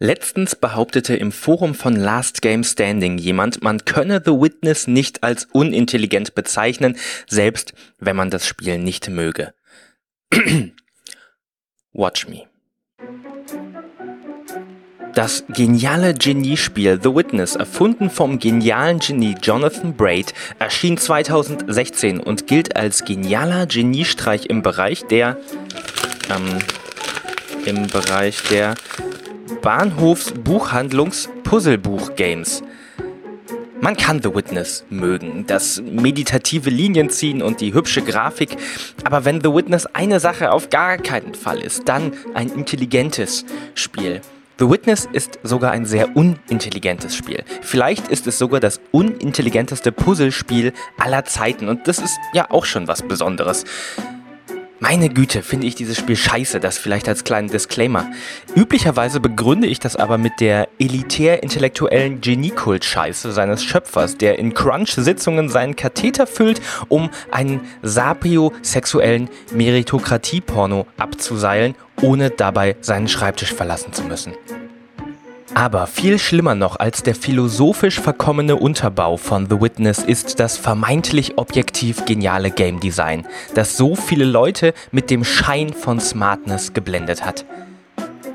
Letztens behauptete im Forum von Last Game Standing jemand, man könne The Witness nicht als unintelligent bezeichnen, selbst wenn man das Spiel nicht möge. Watch me. Das geniale Geniespiel The Witness, erfunden vom genialen Genie Jonathan Braid, erschien 2016 und gilt als genialer Geniestreich im Bereich der ähm, im Bereich der Bahnhofs-Buchhandlungs-Puzzlebuch-Games. Man kann The Witness mögen, das meditative Linienziehen und die hübsche Grafik, aber wenn The Witness eine Sache auf gar keinen Fall ist, dann ein intelligentes Spiel. The Witness ist sogar ein sehr unintelligentes Spiel. Vielleicht ist es sogar das unintelligenteste Puzzlespiel aller Zeiten und das ist ja auch schon was Besonderes. Meine Güte, finde ich dieses Spiel scheiße, das vielleicht als kleinen Disclaimer. Üblicherweise begründe ich das aber mit der elitär-intellektuellen Geniekult-Scheiße seines Schöpfers, der in Crunch-Sitzungen seinen Katheter füllt, um einen sapiosexuellen Meritokratie-Porno abzuseilen, ohne dabei seinen Schreibtisch verlassen zu müssen. Aber viel schlimmer noch als der philosophisch verkommene Unterbau von The Witness ist das vermeintlich objektiv geniale Game Design, das so viele Leute mit dem Schein von Smartness geblendet hat.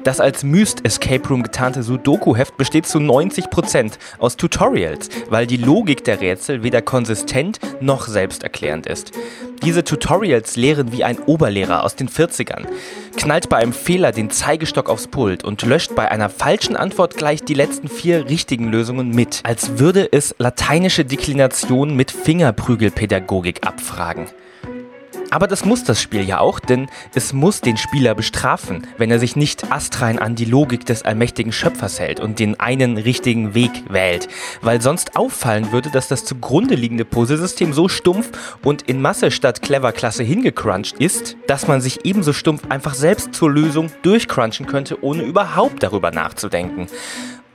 Das als Myst Escape Room getarnte Sudoku-Heft besteht zu 90% aus Tutorials, weil die Logik der Rätsel weder konsistent noch selbsterklärend ist. Diese Tutorials lehren wie ein Oberlehrer aus den 40ern, knallt bei einem Fehler den Zeigestock aufs Pult und löscht bei einer falschen Antwort gleich die letzten vier richtigen Lösungen mit, als würde es lateinische Deklinationen mit Fingerprügelpädagogik abfragen. Aber das muss das Spiel ja auch, denn es muss den Spieler bestrafen, wenn er sich nicht astrein an die Logik des allmächtigen Schöpfers hält und den einen richtigen Weg wählt, weil sonst auffallen würde, dass das zugrunde liegende Puzzlesystem so stumpf und in Masse statt clever Klasse hingecrunched ist, dass man sich ebenso stumpf einfach selbst zur Lösung durchcrunchen könnte, ohne überhaupt darüber nachzudenken.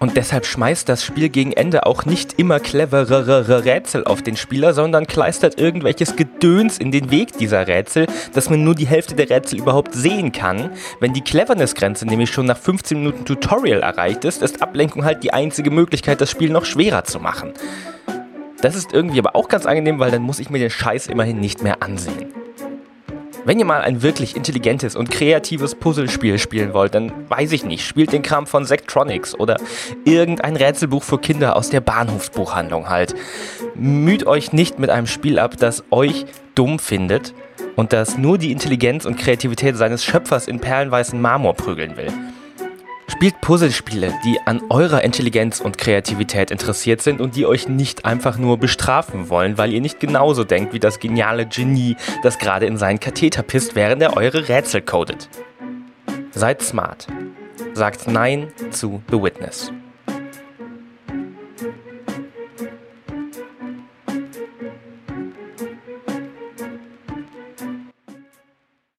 Und deshalb schmeißt das Spiel gegen Ende auch nicht immer cleverere Rätsel auf den Spieler, sondern kleistert irgendwelches Gedöns in den Weg dieser Rätsel, dass man nur die Hälfte der Rätsel überhaupt sehen kann. Wenn die Cleverness-Grenze nämlich schon nach 15 Minuten Tutorial erreicht ist, ist Ablenkung halt die einzige Möglichkeit, das Spiel noch schwerer zu machen. Das ist irgendwie aber auch ganz angenehm, weil dann muss ich mir den Scheiß immerhin nicht mehr ansehen. Wenn ihr mal ein wirklich intelligentes und kreatives Puzzlespiel spielen wollt, dann weiß ich nicht, spielt den Kram von Sectronics oder irgendein Rätselbuch für Kinder aus der Bahnhofsbuchhandlung halt. Müht euch nicht mit einem Spiel ab, das euch dumm findet und das nur die Intelligenz und Kreativität seines Schöpfers in perlenweißen Marmor prügeln will. Spielt Puzzlespiele, die an eurer Intelligenz und Kreativität interessiert sind und die euch nicht einfach nur bestrafen wollen, weil ihr nicht genauso denkt wie das geniale Genie, das gerade in seinen Katheter pisst, während er eure Rätsel codet. Seid smart. Sagt Nein zu The Witness.